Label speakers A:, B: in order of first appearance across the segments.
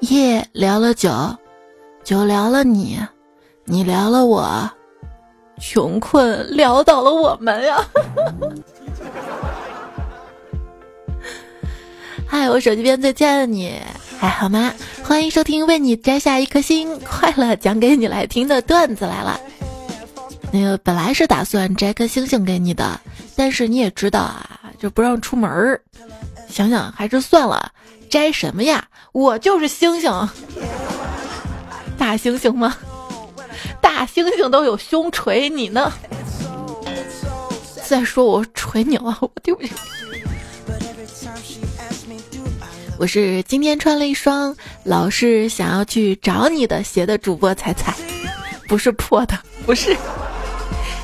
A: 夜聊了酒，酒聊了你，你聊了我，穷困潦倒了我们呀！嗨，我手机边最亲爱的你还好吗？欢迎收听为你摘下一颗星，快乐讲给你来听的段子来了。那个本来是打算摘颗星星给你的，但是你也知道啊，就不让出门儿。想想还是算了。摘什么呀？我就是星星，大猩猩吗？大猩猩都有胸锤，你呢？再说我锤你了，我丢不起。我是今天穿了一双老是想要去找你的鞋的主播彩彩，不是破的，不是。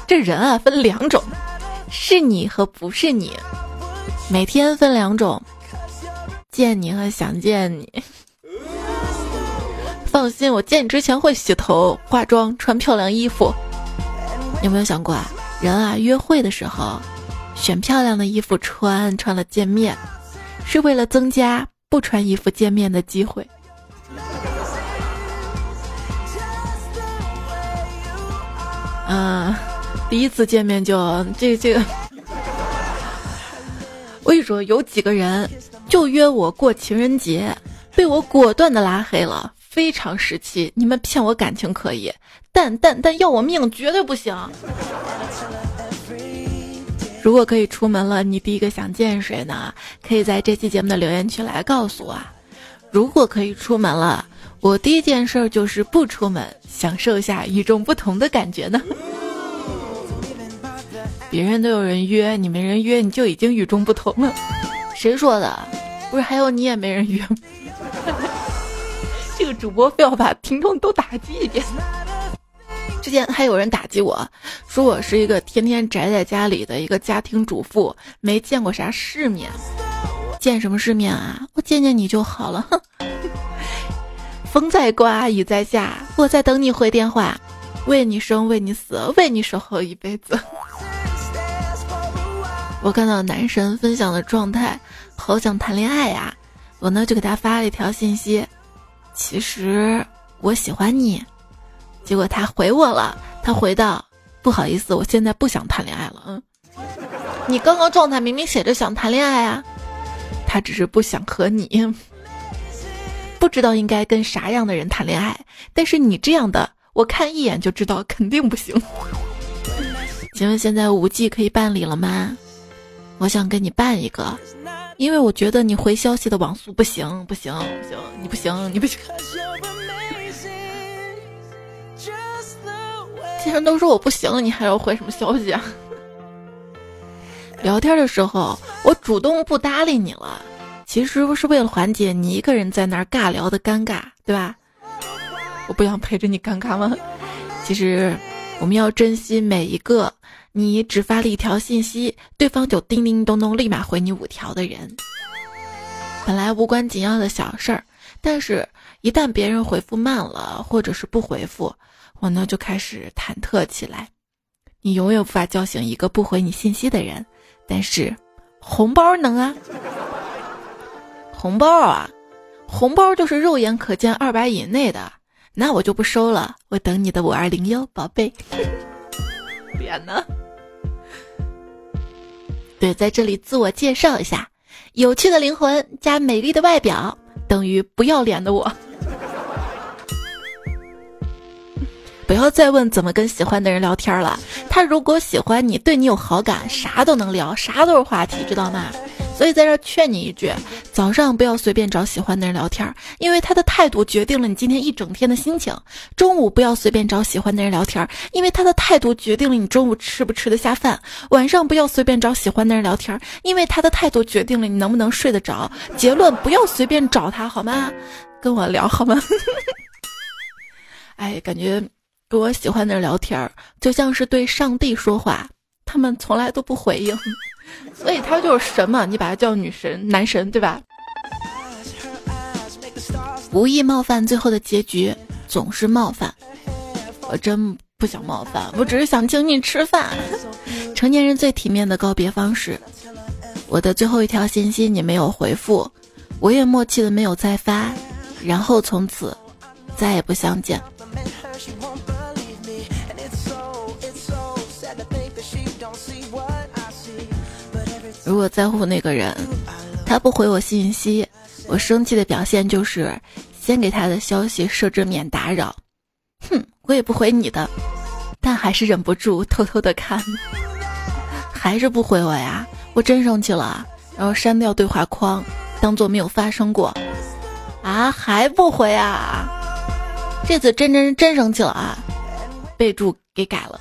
A: 这人啊，分两种，是你和不是你，每天分两种。见你和想见你，放心，我见你之前会洗头、化妆、穿漂亮衣服。有没有想过啊？人啊，约会的时候选漂亮的衣服穿，穿了见面，是为了增加不穿衣服见面的机会。嗯，第一次见面就这这个，我跟你说，有几个人。就约我过情人节，被我果断的拉黑了，非常时期。你们骗我感情可以，但但但要我命绝对不行。如果可以出门了，你第一个想见谁呢？可以在这期节目的留言区来告诉我。如果可以出门了，我第一件事就是不出门，享受一下与众不同的感觉呢。别人都有人约，你没人约，你就已经与众不同了。谁说的？不是还有你也没人约吗？这个主播非要把听众都打击一遍。之前还有人打击我说我是一个天天宅在家里的一个家庭主妇，没见过啥世面。见什么世面啊？我见见你就好了。哼。风在刮，雨在下，我在等你回电话，为你生，为你死，为你守候一辈子。我看到男神分享的状态，好想谈恋爱呀！我呢就给他发了一条信息，其实我喜欢你。结果他回我了，他回道：“不好意思，我现在不想谈恋爱了。”嗯，你刚刚状态明明写着想谈恋爱啊，他只是不想和你，不知道应该跟啥样的人谈恋爱。但是你这样的，我看一眼就知道肯定不行。请问现在五 G 可以办理了吗？我想跟你办一个，因为我觉得你回消息的网速不行，不行，不行，你不行，你不行。既然都说我不行，你还要回什么消息啊？聊天的时候我主动不搭理你了，其实不是为了缓解你一个人在那儿尬聊的尴尬，对吧？我不想陪着你尴尬吗？其实我们要珍惜每一个。你只发了一条信息，对方就叮叮咚咚立马回你五条的人。本来无关紧要的小事儿，但是一旦别人回复慢了，或者是不回复，我呢就开始忐忑起来。你永远无法叫醒一个不回你信息的人，但是红包能啊！红包啊，红包就是肉眼可见二百以内的，那我就不收了，我等你的五二零哟，宝贝。脸呢？对，在这里自我介绍一下，有趣的灵魂加美丽的外表等于不要脸的我。不要再问怎么跟喜欢的人聊天了，他如果喜欢你，对你有好感，啥都能聊，啥都是话题，知道吗？所以在这劝你一句：早上不要随便找喜欢的人聊天，因为他的态度决定了你今天一整天的心情；中午不要随便找喜欢的人聊天，因为他的态度决定了你中午吃不吃得下饭；晚上不要随便找喜欢的人聊天，因为他的态度决定了你能不能睡得着。结论：不要随便找他，好吗？跟我聊好吗？哎，感觉跟我喜欢的人聊天，就像是对上帝说话，他们从来都不回应。所以他就是神嘛，你把他叫女神、男神，对吧？无意冒犯，最后的结局总是冒犯。我真不想冒犯，我只是想请你吃饭。成年人最体面的告别方式。我的最后一条信息你没有回复，我也默契的没有再发。然后从此再也不相见。如果在乎那个人，他不回我信息，我生气的表现就是先给他的消息设置免打扰。哼，我也不回你的，但还是忍不住偷偷的看，还是不回我呀？我真生气了，然后删掉对话框，当做没有发生过。啊，还不回啊？这次真真真生气了啊！备注给改了，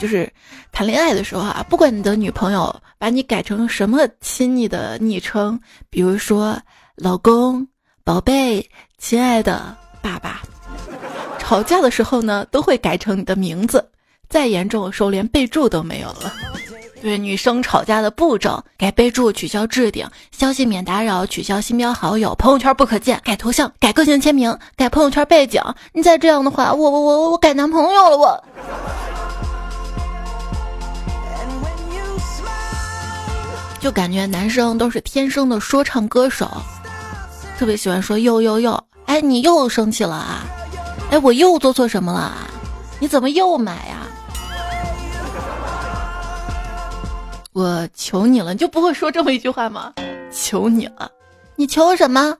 A: 就是。谈恋爱的时候啊，不管你的女朋友把你改成什么亲昵的昵称，比如说老公、宝贝、亲爱的、爸爸，吵架的时候呢，都会改成你的名字。再严重的时候，连备注都没有了。对女生吵架的步骤：改备注、取消置顶、消息免打扰、取消新标好友、朋友圈不可见、改头像、改个性签名、改朋友圈背景。你再这样的话，我我我我改男朋友了我。就感觉男生都是天生的说唱歌手，特别喜欢说又又又，哎，你又生气了啊？哎，我又做错什么了啊？你怎么又买呀？我求你了，你就不会说这么一句话吗？求你了，你求什么？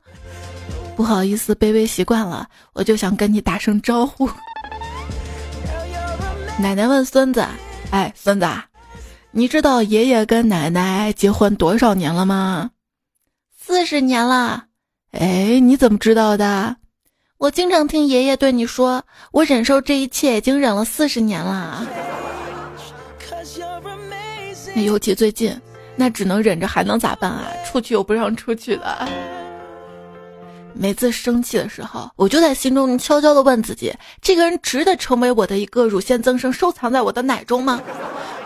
A: 不好意思，卑微习惯了，我就想跟你打声招呼。奶奶问孙子，哎，孙子。你知道爷爷跟奶奶结婚多少年了吗？四十年了。哎，你怎么知道的？我经常听爷爷对你说，我忍受这一切已经忍了四十年了。尤其最近，那只能忍着，还能咋办啊？出去又不让出去的。每次生气的时候，我就在心中悄悄地问自己：这个人值得成为我的一个乳腺增生，收藏在我的奶中吗？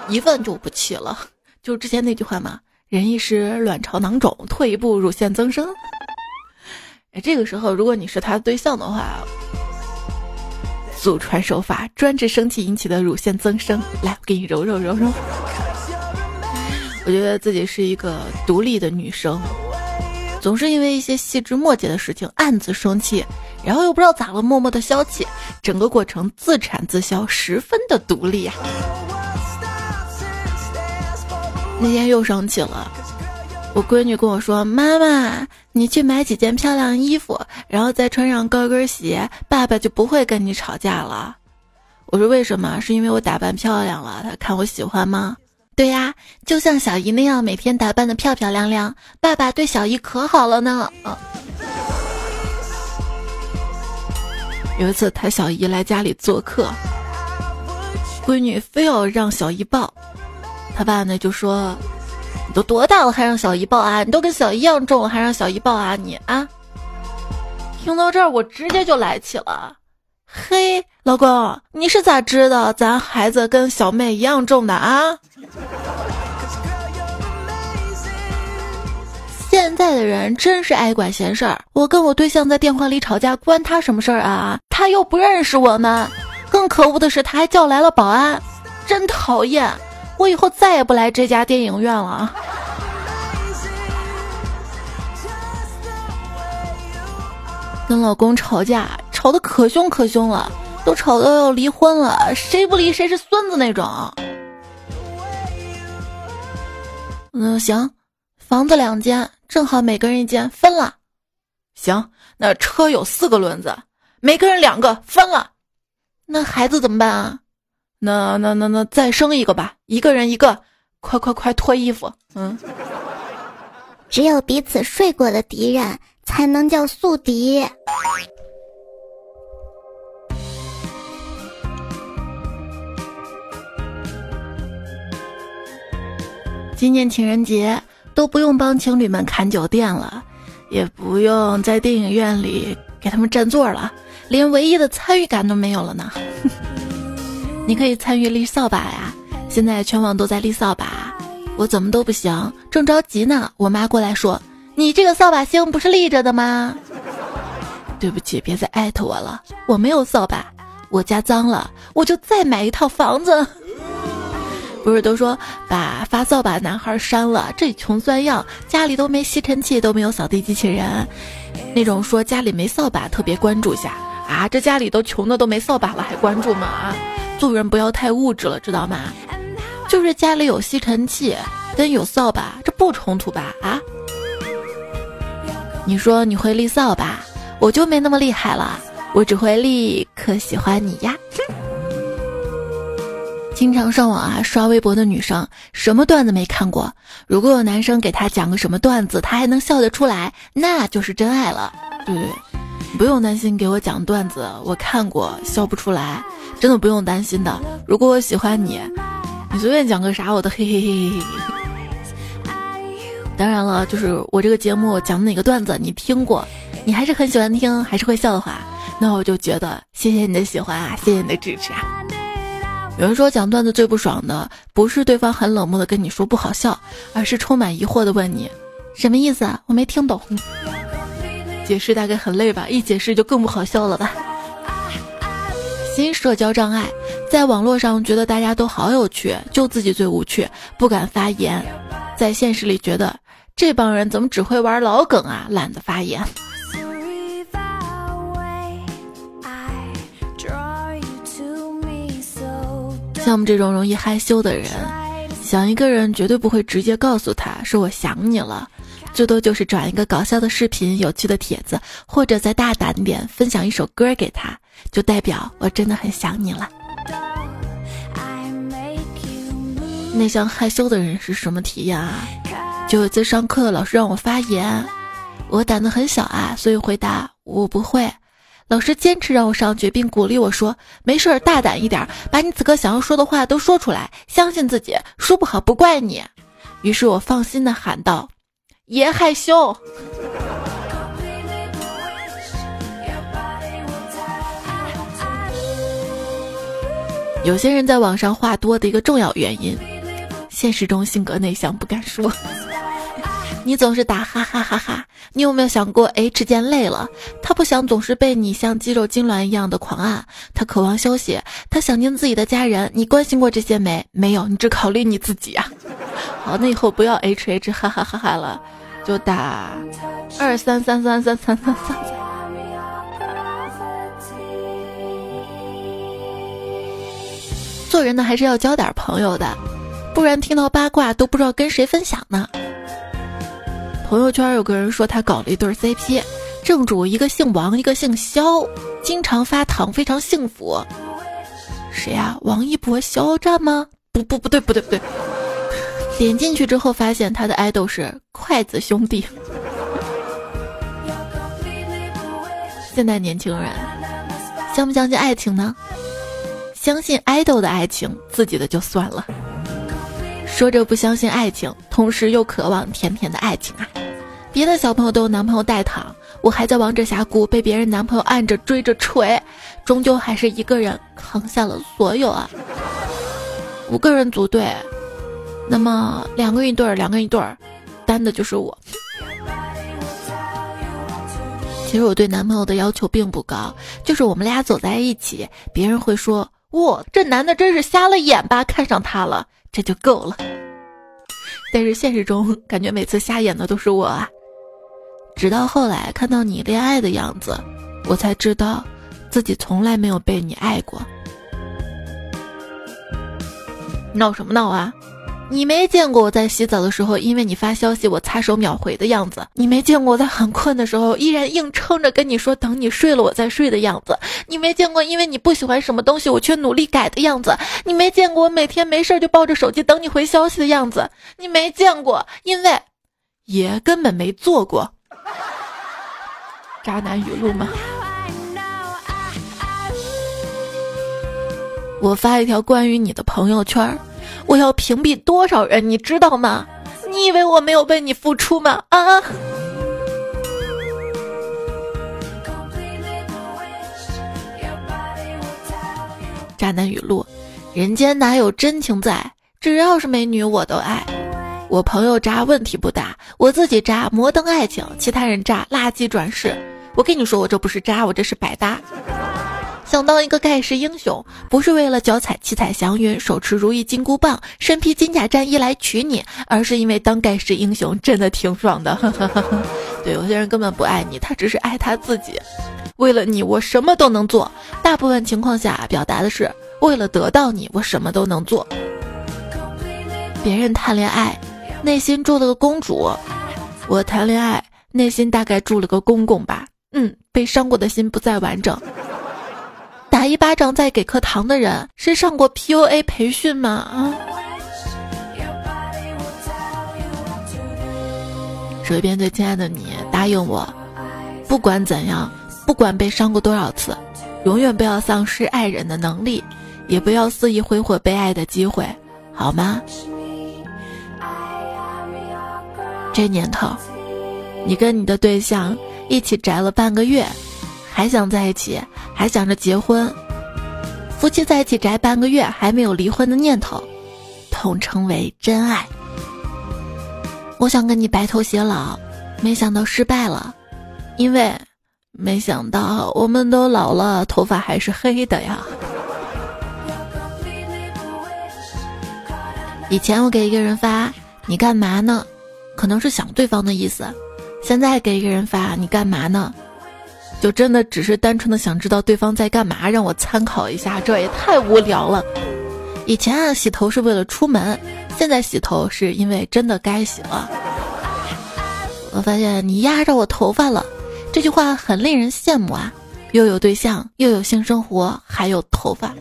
A: 一问就不气了，就之前那句话嘛，“忍一时卵巢囊肿，退一步乳腺增生。”哎，这个时候如果你是他的对象的话，祖传手法专治生气引起的乳腺增生，来，我给你揉揉揉揉。我觉得自己是一个独立的女生，总是因为一些细枝末节的事情暗自生气，然后又不知道咋了，默默的消气，整个过程自产自销，十分的独立啊。那天又生气了，我闺女跟我说：“妈妈，你去买几件漂亮衣服，然后再穿上高跟鞋，爸爸就不会跟你吵架了。”我说：“为什么？是因为我打扮漂亮了，他看我喜欢吗？”对呀，就像小姨那样，每天打扮的漂漂亮亮，爸爸对小姨可好了呢。有一次，他小姨来家里做客，闺女非要让小姨抱。他爸呢就说：“你都多大了还让小姨抱啊？你都跟小姨一样重了还让小姨抱啊？你啊！”听到这儿我直接就来气了。嘿，老公，你是咋知道咱孩子跟小妹一样重的啊？现在的人真是爱管闲事儿。我跟我对象在电话里吵架，关他什么事儿啊？他又不认识我们。更可恶的是，他还叫来了保安，真讨厌。我以后再也不来这家电影院了。跟老公吵架，吵得可凶可凶了，都吵到要离婚了，谁不离谁是孙子那种。嗯，行，房子两间，正好每个人一间，分了。行，那车有四个轮子，每个人两个，分了。那孩子怎么办啊？那那那那再生一个吧，一个人一个，快快快脱衣服，嗯。
B: 只有彼此睡过的敌人才能叫宿敌。
A: 今年情人节都不用帮情侣们砍酒店了，也不用在电影院里给他们占座了，连唯一的参与感都没有了呢。你可以参与立扫把呀！现在全网都在立扫把，我怎么都不行，正着急呢。我妈过来说：“你这个扫把星不是立着的吗？”对不起，别再艾特我了，我没有扫把，我家脏了，我就再买一套房子。不是都说把发扫把男孩删了，这穷酸样，家里都没吸尘器，都没有扫地机器人，那种说家里没扫把特别关注下啊，这家里都穷的都没扫把了还关注吗？啊，做人不要太物质了，知道吗？就是家里有吸尘器跟有扫把，这不冲突吧？啊？你说你会立扫把，我就没那么厉害了，我只会立可喜欢你呀。经常上网啊刷微博的女生，什么段子没看过？如果有男生给她讲个什么段子，她还能笑得出来，那就是真爱了。对，不用担心给我讲段子，我看过笑不出来，真的不用担心的。如果我喜欢你，你随便讲个啥我都嘿嘿嘿嘿嘿。当然了，就是我这个节目讲哪个段子你听过，你还是很喜欢听，还是会笑的话，那我就觉得谢谢你的喜欢啊，谢谢你的支持啊。有人说讲段子最不爽的不是对方很冷漠的跟你说不好笑，而是充满疑惑的问你什么意思啊？我没听懂。解释大概很累吧，一解释就更不好笑了吧。新社交障碍，在网络上觉得大家都好有趣，就自己最无趣，不敢发言，在现实里觉得。这帮人怎么只会玩老梗啊？懒得发言。像我们这种容易害羞的人，想一个人绝对不会直接告诉他说我想你了，最多就是转一个搞笑的视频、有趣的帖子，或者再大胆点分享一首歌给他，就代表我真的很想你了。内向害羞的人是什么体验啊？就有次上课，老师让我发言，我胆子很小啊，所以回答我不会。老师坚持让我上去，并鼓励我说：“没事，大胆一点，把你此刻想要说的话都说出来，相信自己，说不好不怪你。”于是我放心的喊道：“爷害羞。”有些人在网上话多的一个重要原因，现实中性格内向，不敢说。你总是打哈哈哈哈，你有没有想过 H 见累了？他不想总是被你像肌肉痉挛一样的狂按，他渴望休息，他想念自己的家人。你关心过这些没？没有，你只考虑你自己啊。好，那以后不要 H H 哈哈哈哈了，就打二三三三三三三三。做人呢，还是要交点朋友的，不然听到八卦都不知道跟谁分享呢。朋友圈有个人说他搞了一对 CP，正主一个姓王，一个姓肖，经常发糖，非常幸福。谁呀？王一博、肖战吗？不不不对不对不对。点进去之后发现他的爱豆是筷子兄弟。现在年轻人相不相信爱情呢？相信爱豆的爱情，自己的就算了。说着不相信爱情，同时又渴望甜甜的爱情啊！别的小朋友都有男朋友带糖，我还在王者峡谷被别人男朋友按着追着锤，终究还是一个人扛下了所有啊！五个人组队，那么两个一对儿，两个一对儿，单的就是我。其实我对男朋友的要求并不高，就是我们俩走在一起，别人会说：“哇，这男的真是瞎了眼吧，看上她了。”这就够了，但是现实中感觉每次瞎眼的都是我啊！直到后来看到你恋爱的样子，我才知道自己从来没有被你爱过。闹什么闹啊！你没见过我在洗澡的时候，因为你发消息我擦手秒回的样子；你没见过我在很困的时候，依然硬撑着跟你说等你睡了我再睡的样子；你没见过因为你不喜欢什么东西我却努力改的样子；你没见过我每天没事就抱着手机等你回消息的样子；你没见过，因为爷根本没做过。渣男语录吗？我发一条关于你的朋友圈。我要屏蔽多少人，你知道吗？你以为我没有为你付出吗？啊！渣男语录：人间哪有真情在？只要是美女我都爱。我朋友渣问题不大，我自己渣摩登爱情，其他人渣垃圾转世。我跟你说，我这不是渣，我这是百搭。想当一个盖世英雄，不是为了脚踩七彩祥云，手持如意金箍棒，身披金甲战衣来娶你，而是因为当盖世英雄真的挺爽的。对，有些人根本不爱你，他只是爱他自己。为了你，我什么都能做。大部分情况下，表达的是为了得到你，我什么都能做。别人谈恋爱，内心住了个公主；我谈恋爱，内心大概住了个公公吧。嗯，被伤过的心不再完整。一巴掌再给颗糖的人是上过 PUA 培训吗？啊！说一遍，最亲爱的你，答应我，不管怎样，不管被伤过多少次，永远不要丧失爱人的能力，也不要肆意挥霍被爱的机会，好吗？这年头，你跟你的对象一起宅了半个月。还想在一起，还想着结婚，夫妻在一起宅半个月还没有离婚的念头，统称为真爱。我想跟你白头偕老，没想到失败了，因为没想到我们都老了，头发还是黑的呀。以前我给一个人发“你干嘛呢”，可能是想对方的意思；现在给一个人发“你干嘛呢”。就真的只是单纯的想知道对方在干嘛，让我参考一下，这也太无聊了。以前啊，洗头是为了出门，现在洗头是因为真的该洗了。我发现你压着我头发了，这句话很令人羡慕啊！又有对象，又有性生活，还有头发。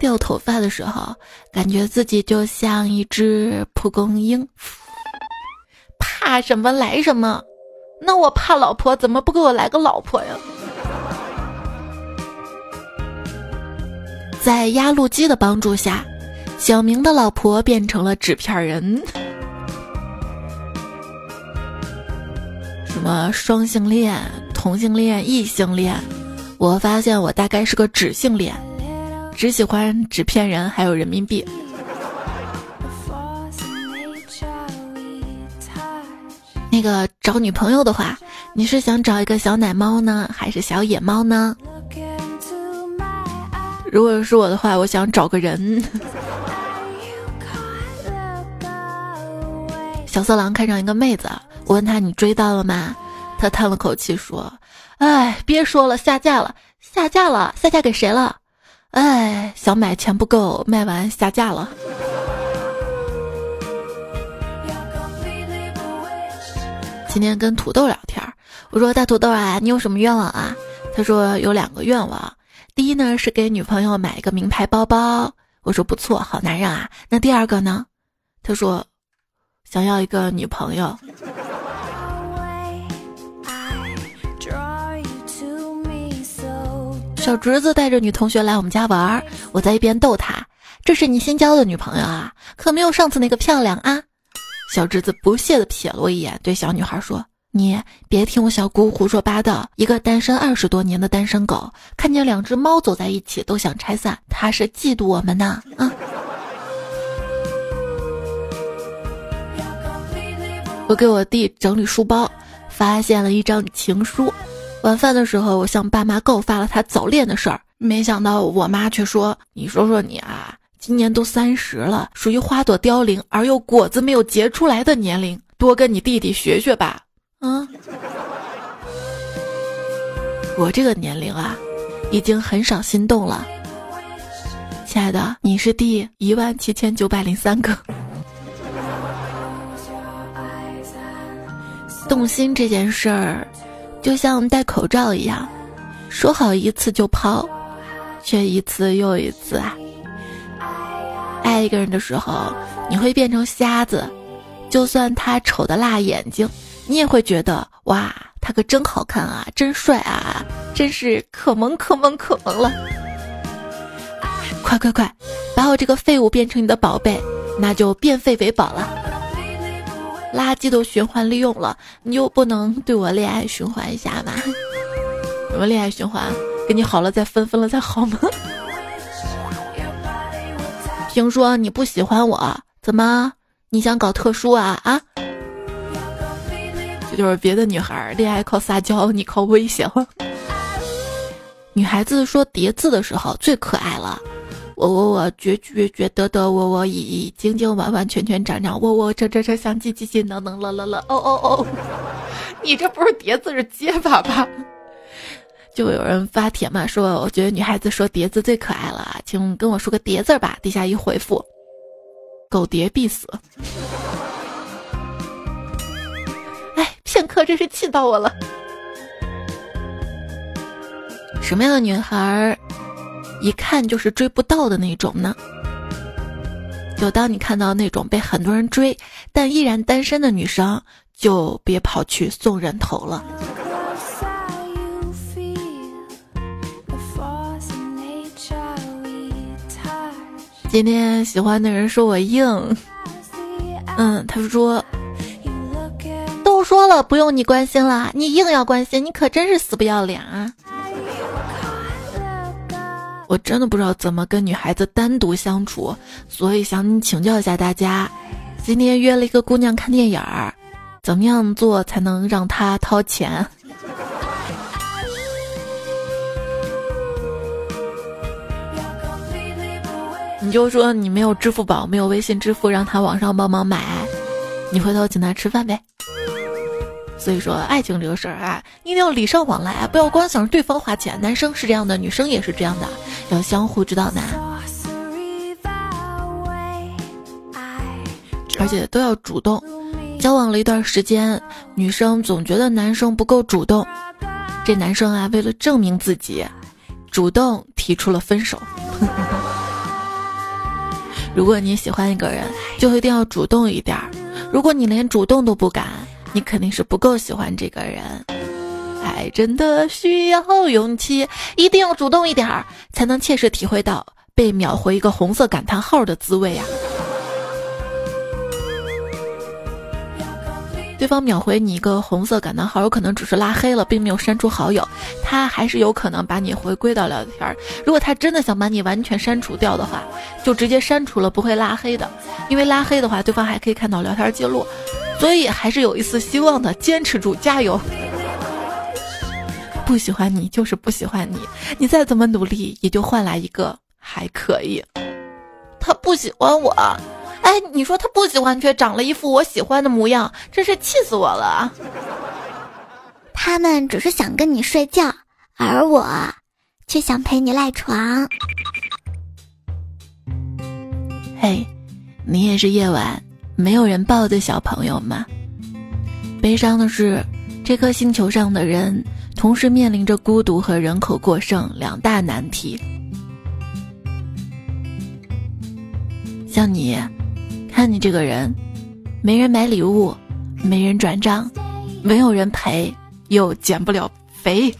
A: 掉头发的时候，感觉自己就像一只蒲公英，怕什么来什么。那我怕老婆，怎么不给我来个老婆呀？在压路机的帮助下，小明的老婆变成了纸片人。什么双性恋、同性恋、异性恋？我发现我大概是个纸性恋，只喜欢纸片人还有人民币。那个找女朋友的话，你是想找一个小奶猫呢，还是小野猫呢？如果是我的话，我想找个人。小色狼看上一个妹子，我问他你追到了吗？他叹了口气说：“哎，别说了，下架了，下架了，下架给谁了？哎，想买钱不够，卖完下架了。”今天跟土豆聊天，我说大土豆啊，你有什么愿望啊？他说有两个愿望，第一呢是给女朋友买一个名牌包包，我说不错，好男人啊。那第二个呢？他说想要一个女朋友。小侄子带着女同学来我们家玩，我在一边逗他：“这是你新交的女朋友啊，可没有上次那个漂亮啊。”小侄子不屑地瞥了我一眼，对小女孩说：“你别听我小姑胡说八道。一个单身二十多年的单身狗，看见两只猫走在一起都想拆散，他是嫉妒我们呢。”啊！我给我弟整理书包，发现了一张情书。晚饭的时候，我向爸妈告发了他早恋的事儿，没想到我妈却说：“你说说你啊。”今年都三十了，属于花朵凋零而又果子没有结出来的年龄，多跟你弟弟学学吧。嗯，我这个年龄啊，已经很少心动了。亲爱的，你是第一万七千九百零三个。动心这件事儿，就像戴口罩一样，说好一次就抛，却一次又一次啊。爱一个人的时候，你会变成瞎子，就算他丑的辣眼睛，你也会觉得哇，他可真好看啊，真帅啊，真是可萌可萌可萌了。快快快，把我这个废物变成你的宝贝，那就变废为宝了。垃圾都循环利用了，你就不能对我恋爱循环一下吗？什么恋爱循环？跟你好了再分，分了再好吗？听说你不喜欢我，怎么？你想搞特殊啊啊？这就是别的女孩恋爱靠撒娇，你靠威胁。女孩子说叠字的时候最可爱了。我我我绝绝绝得得我我已已经经完完全全长长我我这这这相机机器能能了了了哦哦哦，你这不是叠字是结巴吧？就有人发帖嘛，说我觉得女孩子说叠字最可爱了，请跟我说个叠字吧。底下一回复，狗叠必死。哎，片刻真是气到我了。什么样的女孩？一看就是追不到的那种呢。就当你看到那种被很多人追但依然单身的女生，就别跑去送人头了。今天喜欢的人说我硬，嗯，他说，都说了不用你关心了，你硬要关心，你可真是死不要脸啊！我真的不知道怎么跟女孩子单独相处，所以想请教一下大家。今天约了一个姑娘看电影儿，怎么样做才能让她掏钱？你就说你没有支付宝，没有微信支付，让他网上帮忙买，你回头请他吃饭呗。所以说，爱情这个事儿啊，一定要礼尚往来，不要光想着对方花钱。男生是这样的，女生也是这样的，要相互知道呢。而且都要主动。交往了一段时间，女生总觉得男生不够主动，这男生啊，为了证明自己，主动提出了分手。如果你喜欢一个人，就一定要主动一点儿。如果你连主动都不敢。你肯定是不够喜欢这个人，爱真的需要勇气，一定要主动一点儿，才能切实体会到被秒回一个红色感叹号的滋味呀。对方秒回你一个红色感叹号，有可能只是拉黑了，并没有删除好友，他还是有可能把你回归到聊天儿。如果他真的想把你完全删除掉的话，就直接删除了，不会拉黑的，因为拉黑的话，对方还可以看到聊天记录。所以还是有一丝希望的，坚持住，加油！不喜欢你就是不喜欢你，你再怎么努力，也就换来一个还可以。他不喜欢我，哎，你说他不喜欢，却长了一副我喜欢的模样，真是气死我了。
B: 他们只是想跟你睡觉，而我却想陪你赖床。
A: 嘿，你也是夜晚。没有人抱的小朋友吗？悲伤的是，这颗星球上的人同时面临着孤独和人口过剩两大难题。像你，看你这个人，没人买礼物，没人转账，没有人陪，又减不了肥，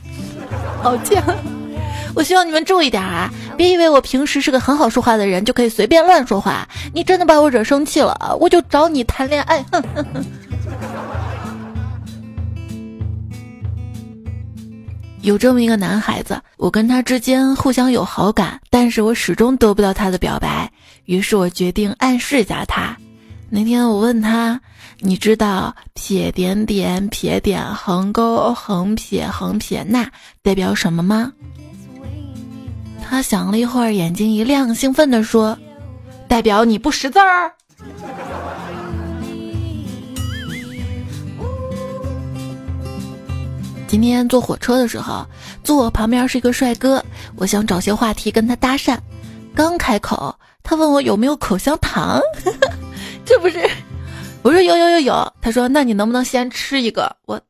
A: 好贱。我希望你们注意点啊！别以为我平时是个很好说话的人，就可以随便乱说话。你真的把我惹生气了，我就找你谈恋爱。有这么一个男孩子，我跟他之间互相有好感，但是我始终得不到他的表白，于是我决定暗示一下他。那天我问他：“你知道撇点点撇点横勾横撇横撇捺代表什么吗？”他想了一会儿，眼睛一亮，兴奋地说：“代表你不识字儿。”今天坐火车的时候，坐我旁边是一个帅哥，我想找些话题跟他搭讪。刚开口，他问我有没有口香糖，这不是？我说有有有有。他说：“那你能不能先吃一个？”我。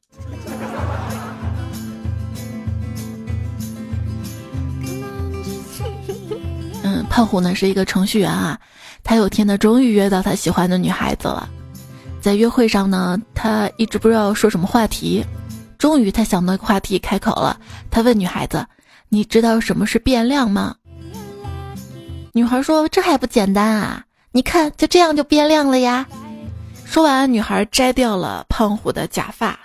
A: 嗯胖虎呢是一个程序员啊，他有天呢终于约到他喜欢的女孩子了，在约会上呢，他一直不知道说什么话题，终于他想到个话题开口了，他问女孩子：“你知道什么是变量吗？”女孩说：“这还不简单啊，你看就这样就变亮了呀。”说完，女孩摘掉了胖虎的假发。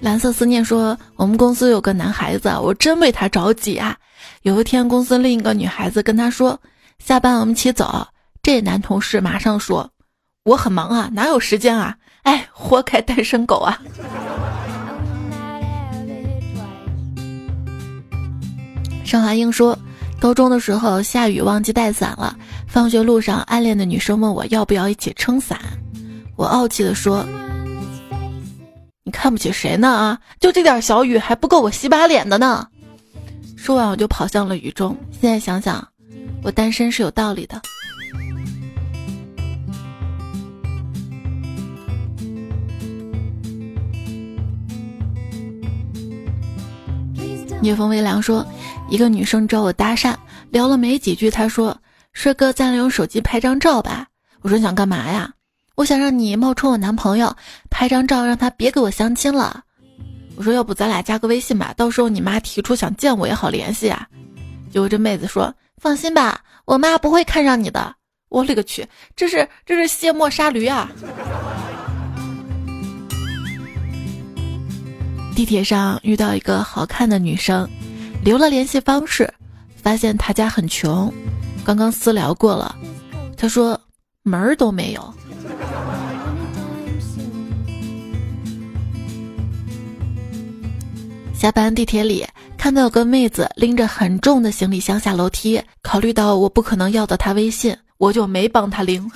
A: 蓝色思念说：“我们公司有个男孩子，我真为他着急啊！有一天，公司另一个女孩子跟他说：‘下班我们一起走。’这男同事马上说：‘我很忙啊，哪有时间啊？’哎，活该单身狗啊！盛华英说，高中的时候下雨忘记带伞了，放学路上暗恋的女生问我要不要一起撑伞，我傲气的说：“你看不起谁呢啊？就这点小雨还不够我洗把脸的呢。”说完我就跑向了雨中。现在想想，我单身是有道理的。夜风微凉说：“一个女生找我搭讪，聊了没几句，她说：‘帅哥，咱俩用手机拍张照吧。’我说：‘想干嘛呀？’我想让你冒充我男朋友，拍张照，让他别给我相亲了。我说：‘要不咱俩加个微信吧，到时候你妈提出想见我也好联系啊。’结果这妹子说：‘放心吧，我妈不会看上你的。’我勒个去，这是这是卸磨杀驴啊！”地铁上遇到一个好看的女生，留了联系方式，发现他家很穷，刚刚私聊过了，他说门儿都没有。下班地铁里看到有个妹子拎着很重的行李箱下楼梯，考虑到我不可能要到她微信，我就没帮她拎。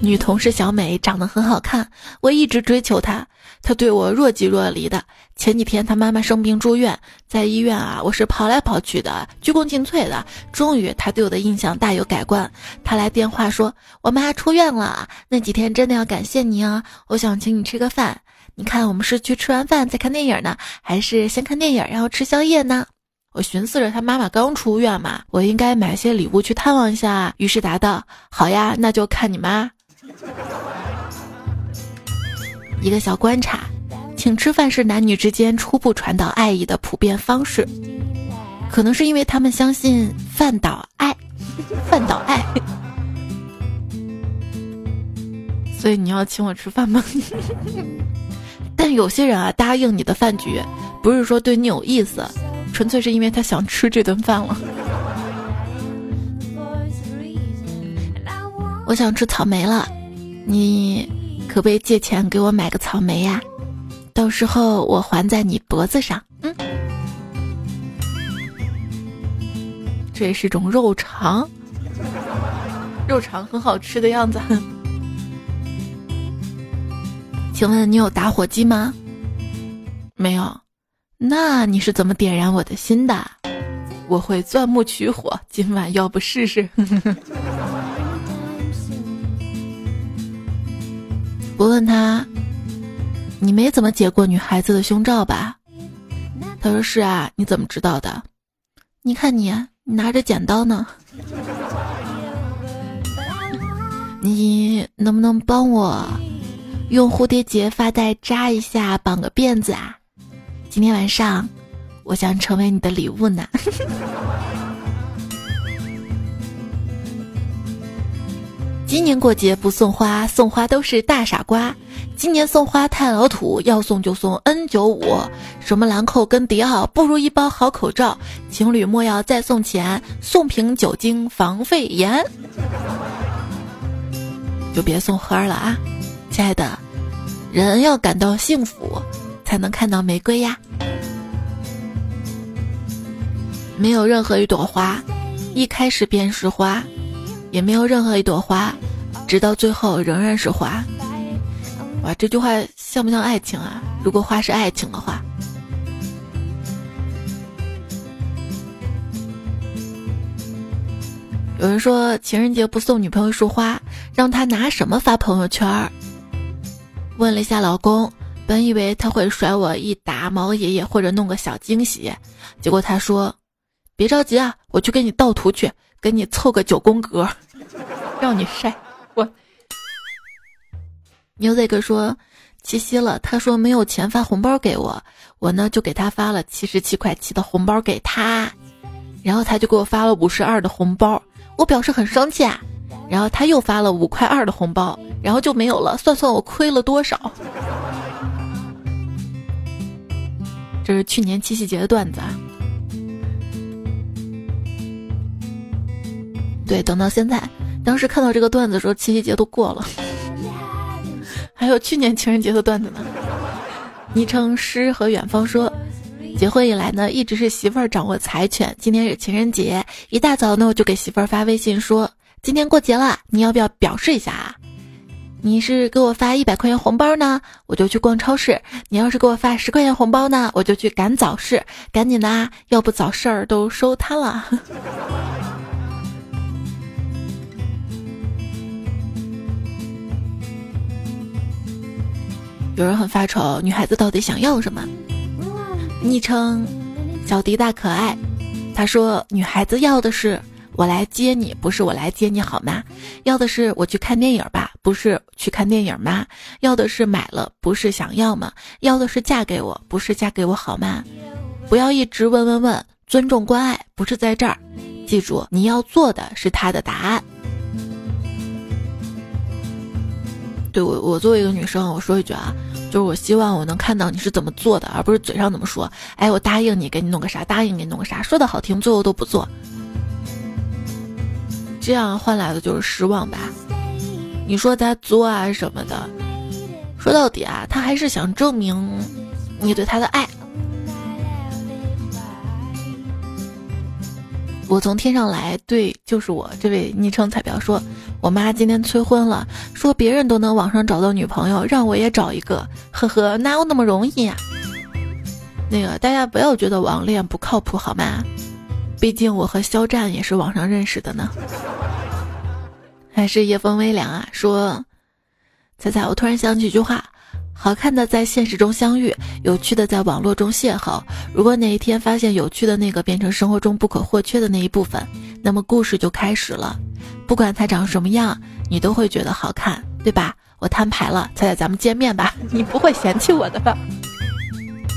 A: 女同事小美长得很好看，我一直追求她，他对我若即若离的。前几天他妈妈生病住院，在医院啊，我是跑来跑去的，鞠躬尽瘁的。终于他对我的印象大有改观，他来电话说我妈出院了，那几天真的要感谢你啊！我想请你吃个饭，你看我们是去吃完饭再看电影呢，还是先看电影然后吃宵夜呢？我寻思着他妈妈刚出院嘛，我应该买些礼物去探望一下，于是答道好呀，那就看你妈。一个小观察，请吃饭是男女之间初步传导爱意的普遍方式，可能是因为他们相信饭导爱，饭导爱，所以你要请我吃饭吗？但有些人啊，答应你的饭局，不是说对你有意思，纯粹是因为他想吃这顿饭了。我想吃草莓了。你可不可以借钱给我买个草莓呀？到时候我还在你脖子上。嗯，这也是种肉肠，肉肠很好吃的样子。请问你有打火机吗？没有。那你是怎么点燃我的心的？我会钻木取火，今晚要不试试？我问他：“你没怎么解过女孩子的胸罩吧？”他说：“是啊，你怎么知道的？你看你，你拿着剪刀呢。你能不能帮我用蝴蝶结发带扎一下，绑个辫子啊？今天晚上我想成为你的礼物呢。”今年过节不送花，送花都是大傻瓜。今年送花太老土，要送就送 N 九五，什么兰蔻跟迪奥，不如一包好口罩。情侣莫要再送钱，送瓶酒精防肺炎。就别送花了啊，亲爱的，人要感到幸福，才能看到玫瑰呀。没有任何一朵花，一开始便是花。也没有任何一朵花，直到最后仍然是花。哇，这句话像不像爱情啊？如果花是爱情的话，有人说情人节不送女朋友一束花，让她拿什么发朋友圈？问了一下老公，本以为他会甩我一打毛爷爷或者弄个小惊喜，结果他说：“别着急啊，我去给你盗图去。”给你凑个九宫格，让你晒我。牛仔哥说七夕了，他说没有钱发红包给我，我呢就给他发了七十七块七的红包给他，然后他就给我发了五十二的红包，我表示很生气啊，然后他又发了五块二的红包，然后就没有了，算算我亏了多少？这是去年七夕节的段子啊。对，等到现在，当时看到这个段子的时候，七夕节都过了，还有去年情人节的段子呢。昵称诗和远方说，结婚以来呢，一直是媳妇儿掌握财权。今天是情人节，一大早呢，我就给媳妇儿发微信说，今天过节了，你要不要表示一下啊？你是给我发一百块钱红包呢，我就去逛超市；你要是给我发十块钱红包呢，我就去赶早市。赶紧的啊，要不早市儿都收摊了。有人很发愁，女孩子到底想要什么？昵称小迪大可爱，他说女孩子要的是。我来接你，不是我来接你好吗？要的是我去看电影吧，不是去看电影吗？要的是买了，不是想要吗？要的是嫁给我，不是嫁给我好吗？不要一直问问问，尊重关爱不是在这儿，记住你要做的是他的答案。我，我作为一个女生，我说一句啊，就是我希望我能看到你是怎么做的，而不是嘴上怎么说。哎，我答应你，给你弄个啥？答应给你弄个啥？说的好听，最后都不做。这样换来的就是失望吧？你说他作啊什么的，说到底啊，他还是想证明你对他的爱。我从天上来，对，就是我这位昵称彩票说，我妈今天催婚了，说别人都能网上找到女朋友，让我也找一个，呵呵，哪有那么容易呀？那个大家不要觉得网恋不靠谱好吗？毕竟我和肖战也是网上认识的呢。还是夜风微凉啊，说，彩彩，我突然想起一句话：好看的在现实中相遇，有趣的在网络中邂逅。如果哪一天发现有趣的那个变成生活中不可或缺的那一部分，那么故事就开始了。不管他长什么样，你都会觉得好看，对吧？我摊牌了，彩彩，咱们见面吧，你不会嫌弃我的吧？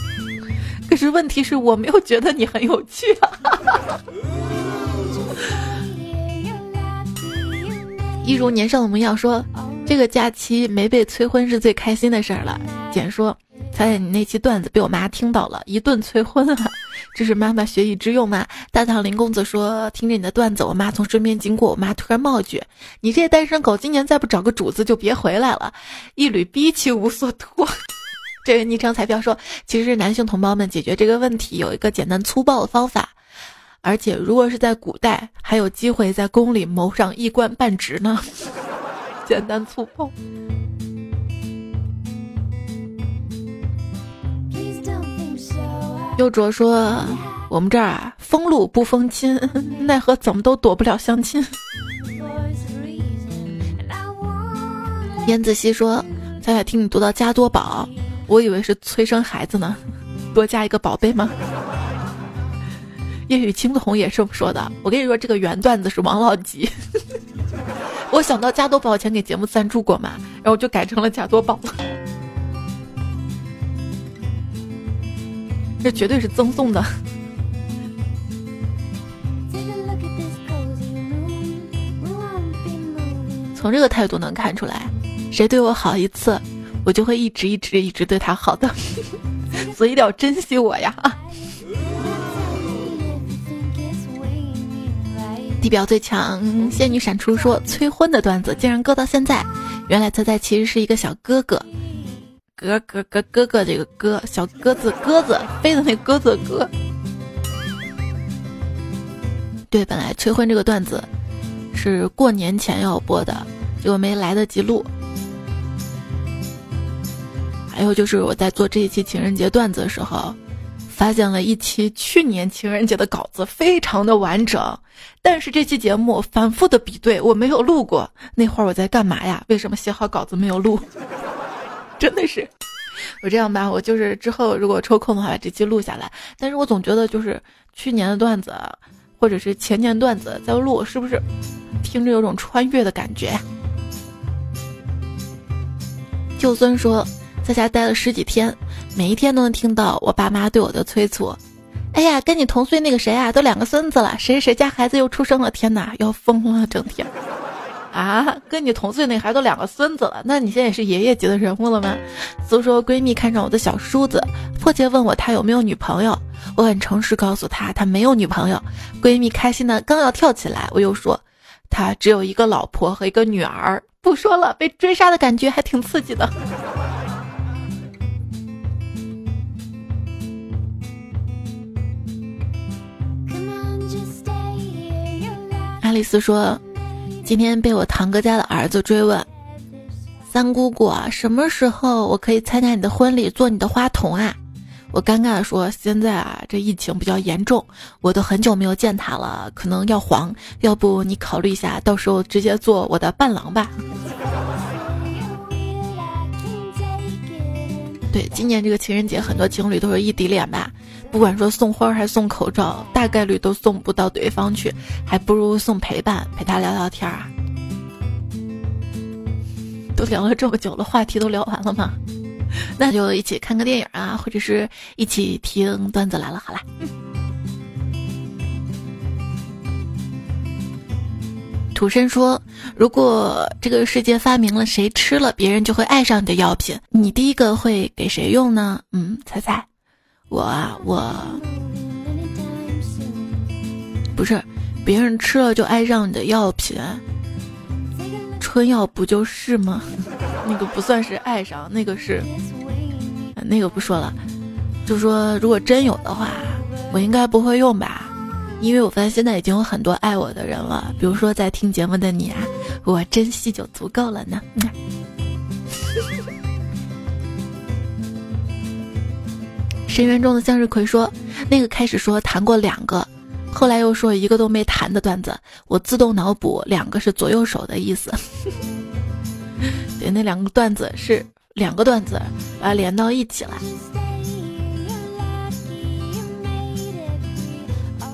A: 可是问题是我没有觉得你很有趣啊！一如年少的模样说，这个假期没被催婚是最开心的事儿了。简说，猜猜你那期段子被我妈听到了，一顿催婚啊！这是妈妈学以致用吗？大唐林公子说，听着你的段子，我妈从身边经过，我妈突然冒一句：“你这单身狗，今年再不找个主子就别回来了。”一缕逼气无所托。这位昵称彩票说：“其实男性同胞们解决这个问题有一个简单粗暴的方法，而且如果是在古代，还有机会在宫里谋上一官半职呢。简单粗暴。”又卓说：“我们这儿啊，封路不封亲，奈何怎么都躲不了相亲。”燕子熙说：“彩彩听你读到加多宝。”我以为是催生孩子呢，多加一个宝贝吗？夜雨青红也这么说的。我跟你说，这个原段子是王老吉。我想到加多宝以前给节目赞助过嘛，然后就改成了加多宝。这绝对是赠送的。从这个态度能看出来，谁对我好一次。我就会一直一直一直对他好的，所以一定要珍惜我呀！地表最强仙女闪出说催婚的段子竟然搁到现在，原来他在其实是一个小哥哥，哥哥哥哥哥这个哥小鸽子鸽子飞的那鸽子鸽。对，本来催婚这个段子是过年前要播的，结果没来得及录。还有就是我在做这一期情人节段子的时候，发现了一期去年情人节的稿子，非常的完整。但是这期节目反复的比对，我没有录过。那会儿我在干嘛呀？为什么写好稿子没有录？真的是，我这样吧，我就是之后如果抽空的话，把这期录下来。但是我总觉得就是去年的段子，或者是前年段子在录，是不是听着有种穿越的感觉？舅孙说。在家待了十几天，每一天都能听到我爸妈对我的催促。哎呀，跟你同岁那个谁啊，都两个孙子了，谁谁家孩子又出生了，天哪，要疯了，整天。啊，跟你同岁那孩都两个孙子了，那你现在也是爷爷级的人物了吗？都说闺蜜看上我的小叔子，迫切问我他有没有女朋友，我很诚实告诉他他没有女朋友。闺蜜开心的刚要跳起来，我又说他只有一个老婆和一个女儿。不说了，被追杀的感觉还挺刺激的。爱丽丝说：“今天被我堂哥家的儿子追问，三姑姑啊，什么时候我可以参加你的婚礼，做你的花童啊？”我尴尬的说：“现在啊，这疫情比较严重，我都很久没有见他了，可能要黄。要不你考虑一下，到时候直接做我的伴郎吧。”对，今年这个情人节，很多情侣都是异地恋吧？不管说送花还是送口罩，大概率都送不到对方去，还不如送陪伴，陪他聊聊天啊。都聊了这么久了，话题都聊完了吗？那就一起看个电影啊，或者是一起听段子来了。好啦，土生说：“如果这个世界发明了谁吃了别人就会爱上你的药品，你第一个会给谁用呢？”嗯，猜猜，我啊，我不是别人吃了就爱上你的药品，春药不就是吗？那个不算是爱上，那个是，那个不说了。就说如果真有的话，我应该不会用吧，因为我发现现在已经有很多爱我的人了。比如说在听节目的你啊，我珍惜就足够了呢。深渊中的向日葵说，那个开始说谈过两个，后来又说一个都没谈的段子，我自动脑补两个是左右手的意思。对，那两个段子是两个段子，把它连到一起了。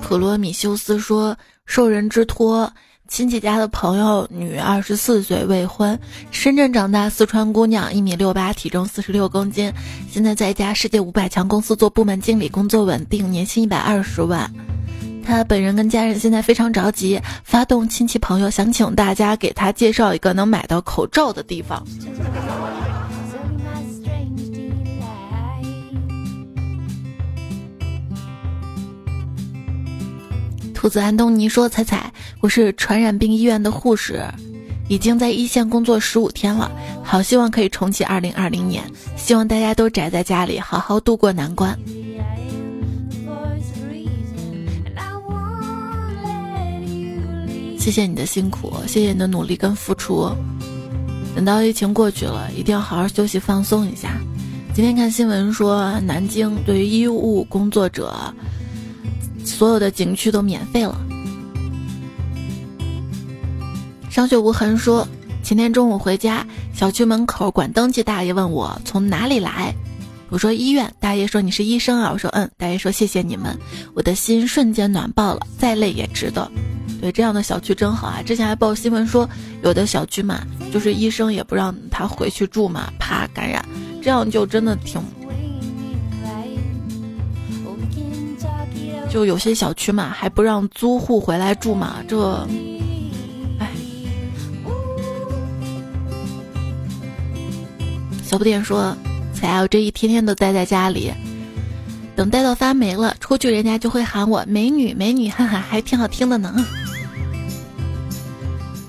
A: 普罗米修斯说：“受人之托，亲戚家的朋友女，二十四岁，未婚，深圳长大，四川姑娘，一米六八，体重四十六公斤，现在在一家世界五百强公司做部门经理，工作稳定，年薪一百二十万。”她本人跟家人现在非常着急，发动亲戚朋友，想请大家给她介绍一个能买到口罩的地方。子安东尼说：“彩彩，我是传染病医院的护士，已经在一线工作十五天了，好希望可以重启二零二零年，希望大家都宅在家里，好好度过难关。”谢谢你的辛苦，谢谢你的努力跟付出。等到疫情过去了，一定要好好休息放松一下。今天看新闻说，南京对于医务工作者，所有的景区都免费了。伤血无痕说，前天中午回家，小区门口管登记大爷问我从哪里来，我说医院。大爷说你是医生啊，我说嗯。大爷说谢谢你们，我的心瞬间暖爆了，再累也值得。对这样的小区真好啊！之前还报新闻说，有的小区嘛，就是医生也不让他回去住嘛，怕感染，这样就真的挺……就有些小区嘛，还不让租户回来住嘛，这……哎，小不点说，才我这一天天都待在家里，等待到发霉了，出去人家就会喊我美女美女，哈哈，还挺好听的呢。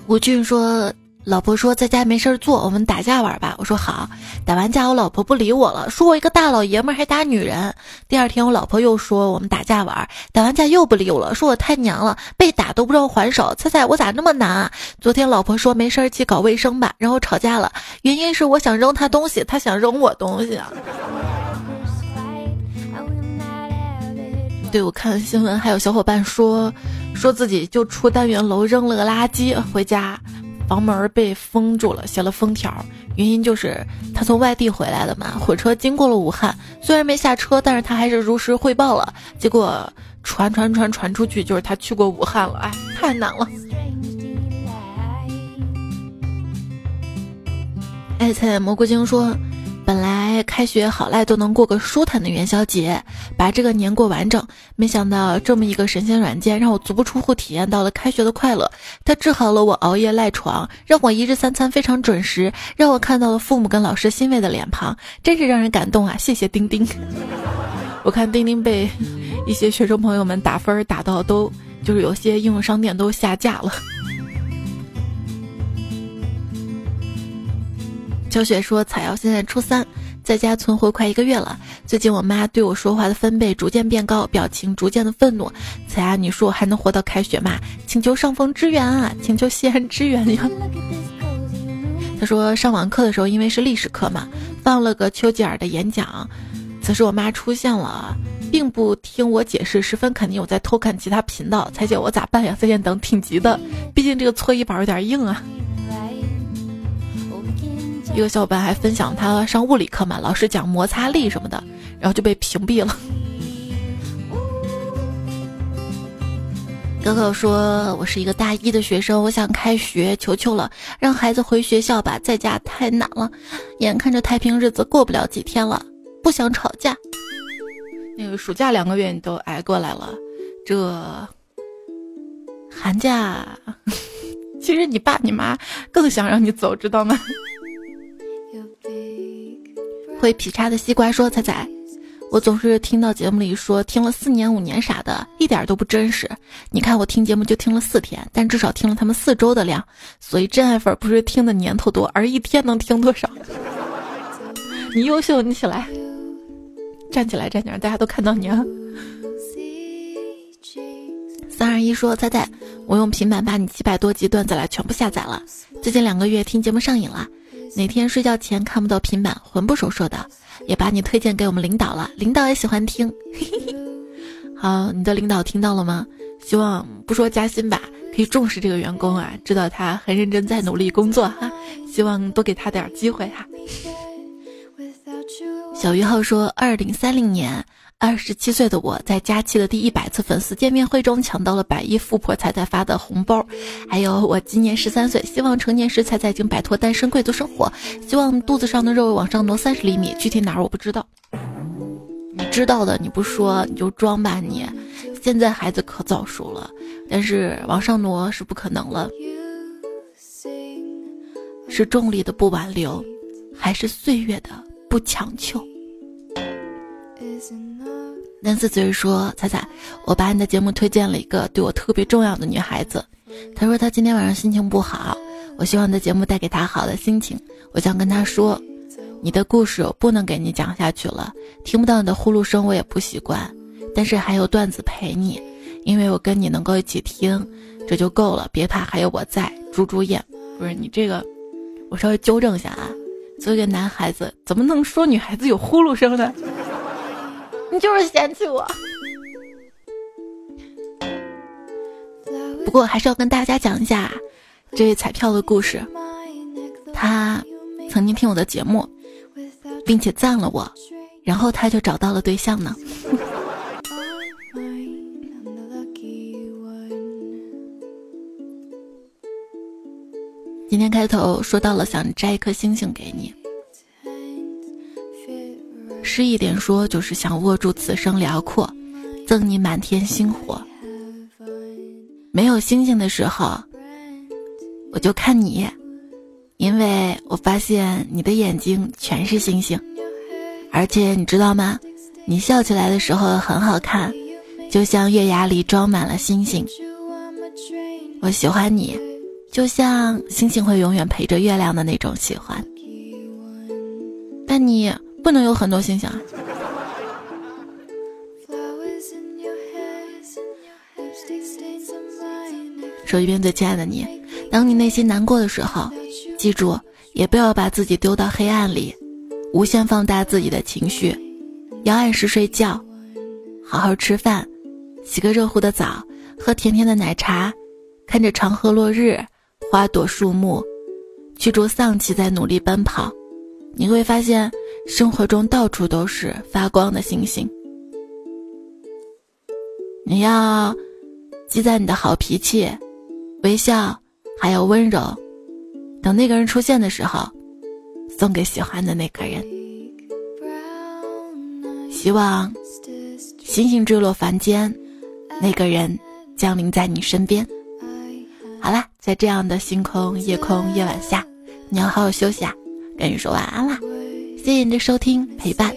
A: 吴俊说：“老婆说在家没事儿做，我们打架玩吧。”我说：“好。”打完架，我老婆不理我了，说我一个大老爷们儿还打女人。第二天，我老婆又说我们打架玩，打完架又不理我了，说我太娘了，被打都不知道还手。猜猜我咋那么难啊？昨天老婆说没事儿去搞卫生吧，然后吵架了，原因是我想扔她东西，她想扔我东西啊。对，我看新闻，还有小伙伴说，说自己就出单元楼扔了个垃圾回家，房门被封住了，写了封条，原因就是他从外地回来的嘛，火车经过了武汉，虽然没下车，但是他还是如实汇报了，结果传传传传出去，就是他去过武汉了，哎，太难了。爱菜蘑菇精说。本来开学好赖都能过个舒坦的元宵节，把这个年过完整。没想到这么一个神仙软件，让我足不出户体验到了开学的快乐。它治好了我熬夜赖床，让我一日三餐非常准时，让我看到了父母跟老师欣慰的脸庞，真是让人感动啊！谢谢钉钉。我看钉钉被一些学生朋友们打分打到都，就是有些应用商店都下架了。小雪说：“彩瑶现在初三，在家存活快一个月了。最近我妈对我说话的分贝逐渐变高，表情逐渐的愤怒。彩啊，你说我还能活到开学吗？请求上峰支援啊！请求西安支援呀！他说上网课的时候，因为是历史课嘛，放了个丘吉尔的演讲。此时我妈出现了，并不听我解释，十分肯定我在偷看其他频道。彩姐，我咋办呀？再见等挺急的，毕竟这个搓衣板有点硬啊。一个小伙伴还分享他上物理课嘛，老师讲摩擦力什么的，然后就被屏蔽了。哥哥说：“我是一个大一的学生，我想开学，求求了，让孩子回学校吧，在家太难了。眼看着太平日子过不了几天了，不想吵架。那个暑假两个月你都挨过来了，这寒假，其实你爸你妈更想让你走，知道吗？”会劈叉的西瓜说：“彩彩。”我总是听到节目里说听了四年五年啥的，一点都不真实。你看我听节目就听了四天，但至少听了他们四周的量，所以真爱粉不是听的年头多，而一天能听多少。你优秀，你起来，站起来，站起来，大家都看到你了。三二一说彩彩，我用平板把你七百多集段子来全部下载了，最近两个月听节目上瘾了，哪天睡觉前看不到平板，魂不守舍的。也把你推荐给我们领导了，领导也喜欢听。好，你的领导听到了吗？希望不说加薪吧，可以重视这个员工啊，知道他很认真在努力工作哈。希望多给他点机会哈。小于号说，二零三零年。二十七岁的我在佳期的第一百次粉丝见面会中抢到了百亿富婆彩彩发的红包，还有我今年十三岁，希望成年时彩彩已经摆脱单身贵族生活，希望肚子上的肉往上挪三十厘米，具体哪儿我不知道。你知道的你不说你就装吧你。现在孩子可早熟了，但是往上挪是不可能了。是重力的不挽留，还是岁月的不强求？南思嘴说：“彩彩，我把你的节目推荐了一个对我特别重要的女孩子。她说她今天晚上心情不好，我希望你的节目带给她好的心情。我想跟她说，你的故事我不能给你讲下去了，听不到你的呼噜声我也不习惯。但是还有段子陪你，因为我跟你能够一起听，这就够了。别怕，还有我在。猪猪眼，不是你这个，我稍微纠正一下啊。作为一个男孩子，怎么能说女孩子有呼噜声呢？”你就是嫌弃我，不过还是要跟大家讲一下这位彩票的故事。他曾经听我的节目，并且赞了我，然后他就找到了对象呢。今天开头说到了想摘一颗星星给你。诗一点说，就是想握住此生辽阔，赠你满天星火。没有星星的时候，我就看你，因为我发现你的眼睛全是星星，而且你知道吗？你笑起来的时候很好看，就像月牙里装满了星星。我喜欢你，就像星星会永远陪着月亮的那种喜欢。但你。不能有很多星星啊！手机边最亲爱的你，当你内心难过的时候，记住，也不要把自己丢到黑暗里，无限放大自己的情绪，要按时睡觉，好好吃饭，洗个热乎的澡，喝甜甜的奶茶，看着长河落日，花朵树木，驱逐丧气，在努力奔跑，你会发现。生活中到处都是发光的星星，你要积攒你的好脾气、微笑，还有温柔。等那个人出现的时候，送给喜欢的那个人。希望星星坠落凡间，那个人降临在你身边。好啦，在这样的星空夜空夜晚下，你要好好休息啊！跟你说晚安啦。谢谢你的收听、陪伴、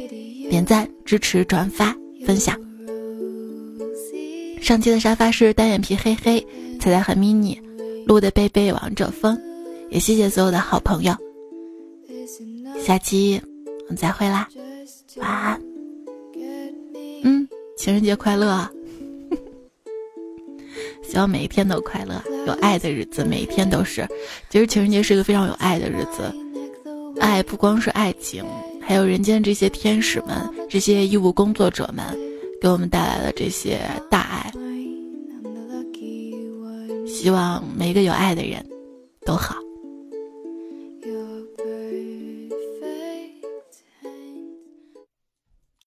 A: 点赞、支持、转发、分享。上期的沙发是单眼皮黑黑，彩彩很 mini，录的贝贝王者风，也谢谢所有的好朋友。下期我们再会啦，晚安。嗯，情人节快乐！希望每一天都快乐，有爱的日子，每一天都是。其实情人节是一个非常有爱的日子，爱不光是爱情，还有人间这些天使们，这些医务工作者们给我们带来的这些大爱。希望每一个有爱的人都好。